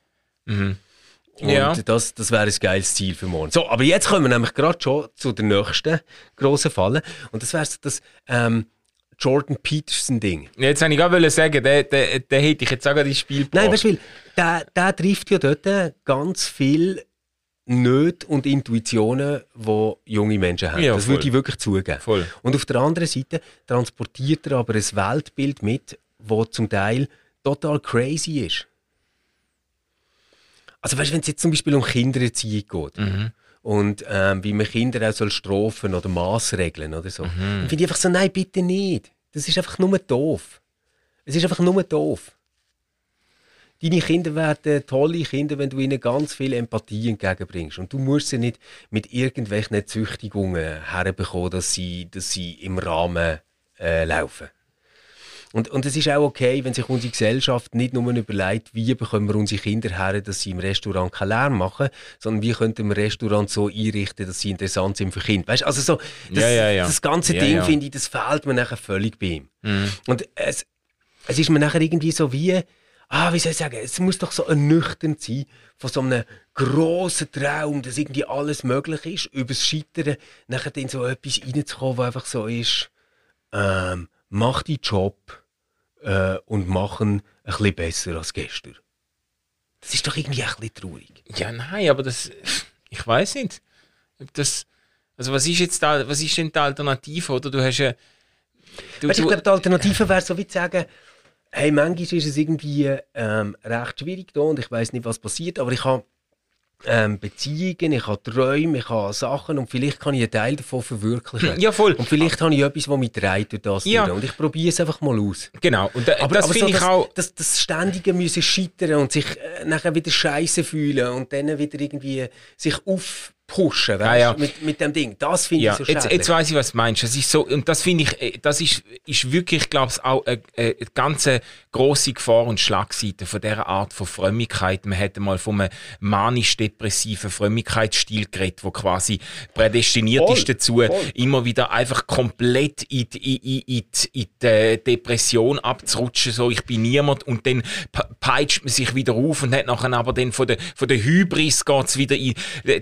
Und Ja. das, das wäre ein geiles Ziel für morgen. So, aber jetzt kommen wir nämlich gerade schon zu der nächsten grossen Falle. Und das wäre so das ähm, Jordan Peterson-Ding. jetzt wollte ich gerade sagen, der, der, der hätte ich jetzt auch ins Spiel Nein, weißt du, der, der trifft ja dort ganz viel Nöte und Intuitionen, die junge Menschen haben. Ja, das voll. würde ich wirklich zugeben. Voll. Und auf der anderen Seite transportiert er aber ein Weltbild mit, das zum Teil total crazy ist. Also weißt du, wenn es jetzt zum Beispiel um Kindererziehung geht, Mhm. Und ähm, wie man Kinder auch soll strafen oder Maßregeln oder so. Mhm. Dann finde ich einfach so, nein, bitte nicht. Das ist einfach nur doof. Es ist einfach nur doof. Deine Kinder werden tolle Kinder, wenn du ihnen ganz viel Empathie entgegenbringst. Und du musst sie nicht mit irgendwelchen Züchtigungen herbekommen, dass sie, dass sie im Rahmen äh, laufen. Und, und es ist auch okay, wenn sich unsere Gesellschaft nicht nur überlegt, wie bekommen wir unsere Kinder her, dass sie im Restaurant keinen Lärm machen, sondern wie könnten wir Restaurant so einrichten, dass sie interessant sind für Kinder. Weißt, also so, das, ja, ja, ja. das ganze Ding, finde ich, das fehlt mir nachher völlig bei ihm. Mhm. Und es, es ist mir nachher irgendwie so wie, ah, wie soll ich sagen, es muss doch so ernüchternd sein, von so einem grossen Traum, dass irgendwie alles möglich ist, übers Scheitern, nachher in so etwas reinzukommen, was einfach so ist, ähm, mach deinen Job, äh, und machen ein bisschen besser als gestern. Das ist doch irgendwie ein bisschen traurig. Ja, nein, aber das, ich weiß nicht. Das, also was ist jetzt da, was ist denn die Alternative, oder? Du hast ja... Du, weißt, ich glaube, die Alternative wäre so wie zu sagen, hey, manchmal ist es irgendwie ähm, recht schwierig da und ich weiß nicht, was passiert, aber ich habe ähm, Beziehungen, ich habe Träume, ich habe Sachen und vielleicht kann ich einen Teil davon verwirklichen. Ja, voll. Und vielleicht habe ich etwas, das mich treibt durch das ja. und ich probiere es einfach mal aus. Genau. Und da, aber, das finde so ich das, auch... Das, das ständige müssen scheitern und sich äh, nachher wieder scheiße fühlen und dann wieder irgendwie sich auf pushen, weißt, ah, ja. mit, mit dem Ding. Das finde ja. ich so schade. Jetzt, jetzt weiß ich, was du meinst. Das ist so, und das finde ich, äh, das ist, ist wirklich, glaube ich, auch eine, eine ganz grosse Gefahr und Schlagseite von dieser Art von Frömmigkeit. Man hätte mal von einem manisch-depressiven Frömmigkeitsstil geredet, der quasi prädestiniert voll, ist dazu, voll. immer wieder einfach komplett in die, in, in, in die Depression abzurutschen. So, ich bin niemand und dann peitscht man sich wieder auf und hat nachher aber dann von der, von der Hybris geht's wieder in.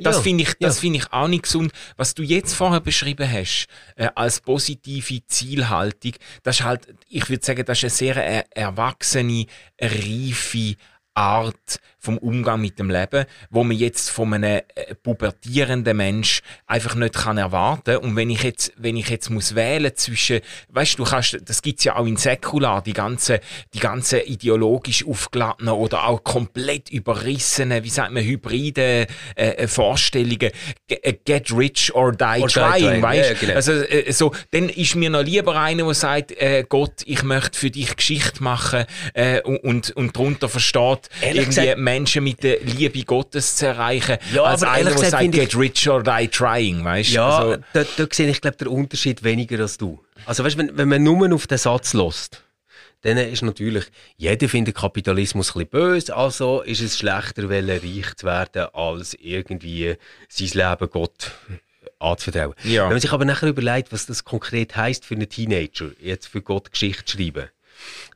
Das ja. finde ich das finde ich auch nicht gesund. Was du jetzt vorher beschrieben hast, äh, als positive Zielhaltung, das ist halt, ich würde sagen, das ist eine sehr er erwachsene, reife Art vom Umgang mit dem Leben, wo man jetzt von einem äh, pubertierenden Mensch einfach nicht kann erwarten. Und wenn ich jetzt, wenn ich jetzt muss wählen zwischen, weißt du, kannst, das gibt's ja auch in Säkular, die ganzen, die ganzen ideologisch aufgeladenen oder auch komplett überrissenen, wie sagt man, hybride äh, äh Vorstellungen, äh, get rich or die or trying, weißt ja, genau. Also äh, so, dann ist mir noch lieber einer, der sagt, äh, Gott, ich möchte für dich Geschichte machen äh, und, und, darunter versteht, Ehrlich irgendwie Menschen mit der Liebe Gottes zu erreichen, ja, als aber einer, der sagt, get rich or die trying, weißt Ja, also, da, da sehe ich, glaube den Unterschied weniger als du. Also weißt, wenn, wenn man nur auf den Satz lässt, dann ist natürlich, jeder findet Kapitalismus ein bisschen böse, also ist es schlechter, reich zu werden, als irgendwie sein Leben Gott anzuvertrauen. Ja. Wenn man sich aber nachher überlegt, was das konkret heißt für einen Teenager, jetzt für Gott Geschichte schreiben,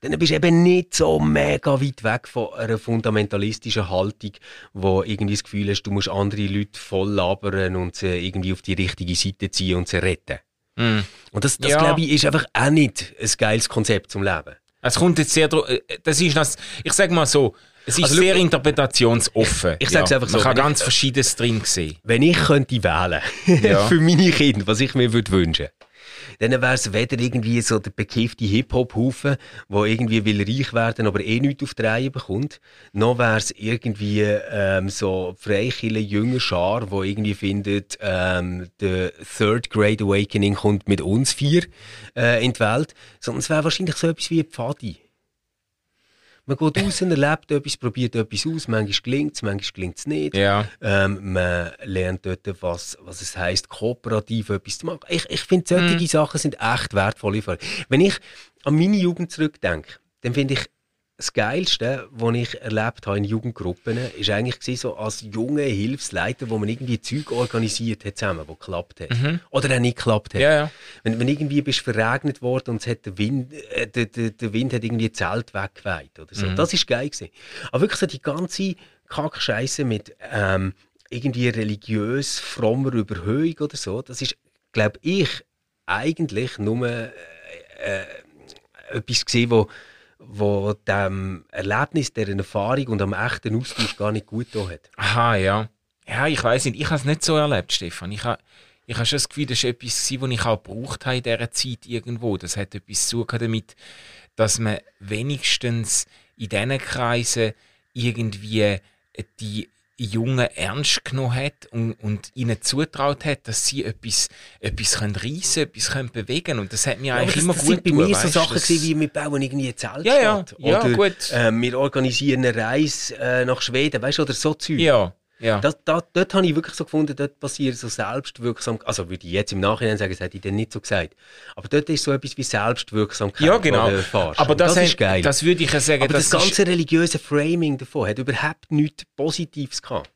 dann bist du eben nicht so mega weit weg von einer fundamentalistischen Haltung, wo irgendwie das Gefühl hast, du musst andere Leute voll labern und sie irgendwie auf die richtige Seite ziehen und sie retten. Mm. Und das, das ja. glaube ich, ist einfach auch nicht ein geiles Konzept zum Leben. Es kommt jetzt sehr, äh, das ist das, ich sage mal so, es ist also, sehr interpretationsoffen. Ich, ich sage es ja. einfach so. Man kann ganz Verschiedenes drin sehen. Wenn ich könnte wählen ja. für meine Kinder, was ich mir würde wünschen dann wäre es weder irgendwie so der bekiffte Hip-Hop-Haufen, der irgendwie will reich werden, aber eh nichts auf die Reihe bekommt, noch wäre es irgendwie ähm, so freikille junge Schar, wo irgendwie findet, ähm, der Third Grade Awakening kommt mit uns vier äh, in die Welt, sondern es wäre wahrscheinlich so etwas wie Pfadi. Man geht raus, erlebt etwas, probiert etwas aus. Manchmal gelingt es, manchmal gelingt es nicht. Ja. Ähm, man lernt dort, was, was es heisst, kooperativ etwas zu machen. Ich, ich finde, solche mhm. Sachen sind echt wertvoll. Wenn ich an meine Jugend zurückdenke, dann finde ich, das Geilste, was ich erlebt habe in Jugendgruppen, ist eigentlich so als junger Hilfsleiter, wo man irgendwie Zeug organisiert hat zusammen, wo geklappt hat. Mhm. Oder auch nicht geklappt hat. Ja, ja. Wenn, wenn irgendwie bist verregnet worden und es hat der, Wind, äh, der, der, der Wind hat irgendwie Zelt weggeweht oder so. Mhm. Das ist geil gewesen. Aber wirklich so die ganze Kackscheiße mit ähm, irgendwie religiös frommer Überhöhung oder so, das ist, glaube ich, eigentlich nur äh, äh, etwas gesehen, wo wo dem Erlebnis, der Erfahrung und am echten Austausch gar nicht gut hat. Aha, ja. Ja, ich weiß nicht, ich habe es nicht so erlebt, Stefan. Ich habe ich habe schon das Gefühl, das war etwas, was ich auch gebraucht habe in dieser Zeit irgendwo. Das hat etwas zu tun damit, dass man wenigstens in diesen Kreisen irgendwie die Jungen ernst genommen hat und, und ihnen zutraut hat, dass sie etwas, etwas können reissen, etwas können bewegen Und das hat mir eigentlich das, immer das gut sind bei getan, mir so weißt, Sachen das- wie wir bauen irgendwie eine Zeltstadt. Ja, ja. Ja, oder gut. Äh, wir organisieren eine Reise äh, nach Schweden, weißt du, oder so Zeug. Ja, ja. Das, da, dort habe ich wirklich so gefunden, dort passiert so selbstwirksam. Also würde ich jetzt im Nachhinein sagen, das hätte ich dann nicht so gesagt. Aber dort ist so etwas wie Selbstwirksamkeit. ja, genau. Aber das, das ist geil. das würde ich ja sagen, Aber das, das, ist, ganze religiöse Framing davon hat überhaupt nichts Positives gehabt.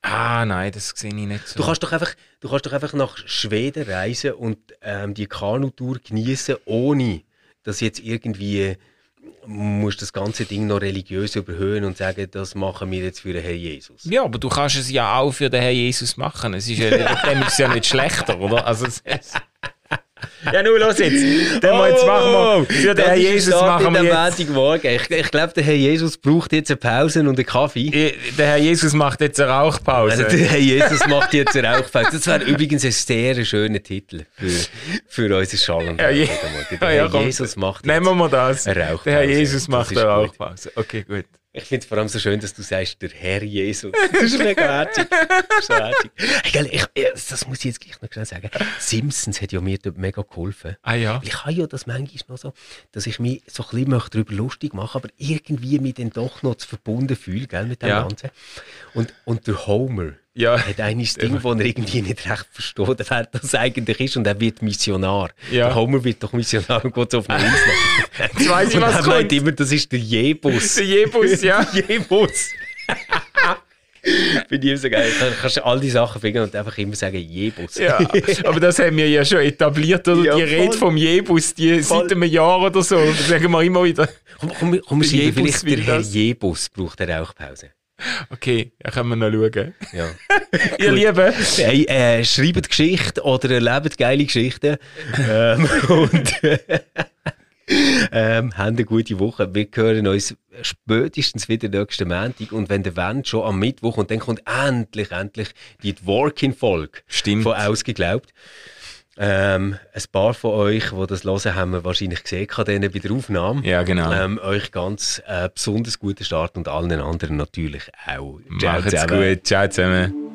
Ah, nein, das sehe ich nicht so. Du kannst doch einfach, du kannst doch einfach nach Schweden reisen und ähm, die Kanutour genießen, ohne dass jetzt irgendwie musst das ganze Ding noch religiös überhöhen und sagen, das machen wir jetzt für den Herr Jesus. Ja, aber du kannst es ja auch für den Herr Jesus machen. Es ist ja, dann ist ja nicht schlechter, oder? Also, es, es ja, nur los jetzt. Dann mal, jetzt machen wir, für den Herr Jesus machen wir jetzt. Montagmorgen. Ich, ich glaube, der Herr Jesus braucht jetzt eine Pause und einen Kaffee. Eh, Der Herr Jesus macht jetzt eine Also, Rauchpause. der Herr Jesus macht jetzt eine Rauchpause. Das wäre übrigens ein sehr schöner Titel für, für unser Schallen. Ja, je- Der Herr ja, komm. Jesus macht jetzt Nehmen wir das. eine Rauchpause. Der Herr Jesus macht eine. Rauchpause. Okay, gut. Ich finde es vor allem so schön, dass du sagst, der Herr Jesus. Das ist mega herzig. Hey, ich, das muss ich jetzt gleich noch schnell sagen. Simpsons hat ja mir dort mega geholfen. Ah ja. Ich habe ja das manchmal noch so, dass ich mich so ein bisschen darüber lustig machen aber irgendwie mich dann doch noch zu verbunden fühle gell, mit dem Ja. Ganzen. Und, und der Homer Ja. hat eigentlich das Ding, das er irgendwie nicht recht versteht, wer das eigentlich ist und er wird Missionar. Ja. Der Homer wird doch Missionar und geht so auf eine Insel. Jetzt weiss ich, und was er meint kommt. immer, das ist der Jebus. Der Jebus, ja. Jebus. Finde ich so geil. Dann kannst du all die Sachen finden und einfach immer sagen Jebus. Ja, aber das haben wir ja schon etabliert, oder? Ja, die Rede voll. vom Jebus, die Voll. seit einem Jahr oder so, das sagen wir immer wieder. Komm, komm, komm, Der Jebus vielleicht der Herr. Jebus braucht eine Rauchpause. Okay, ja, können wir noch schauen. Ja. Ihr Lieben, Hey, äh, schreibt Geschichten oder erlebt geile Geschichten. ähm, und ähm, habt eine gute Woche. Wir hören uns spätestens wieder nächsten Montag. Und wenn der Wendt schon am Mittwoch und dann kommt endlich, endlich die Dworkin-Folge von Ausgeglaubt. Ähm, ein paar von euch, die das hören, haben wir wahrscheinlich gesehen denen bei der Aufnahme. Ja, genau. Ähm, euch ganz äh, besonders guten Start und allen anderen natürlich auch. macht's gut. Ciao zusammen.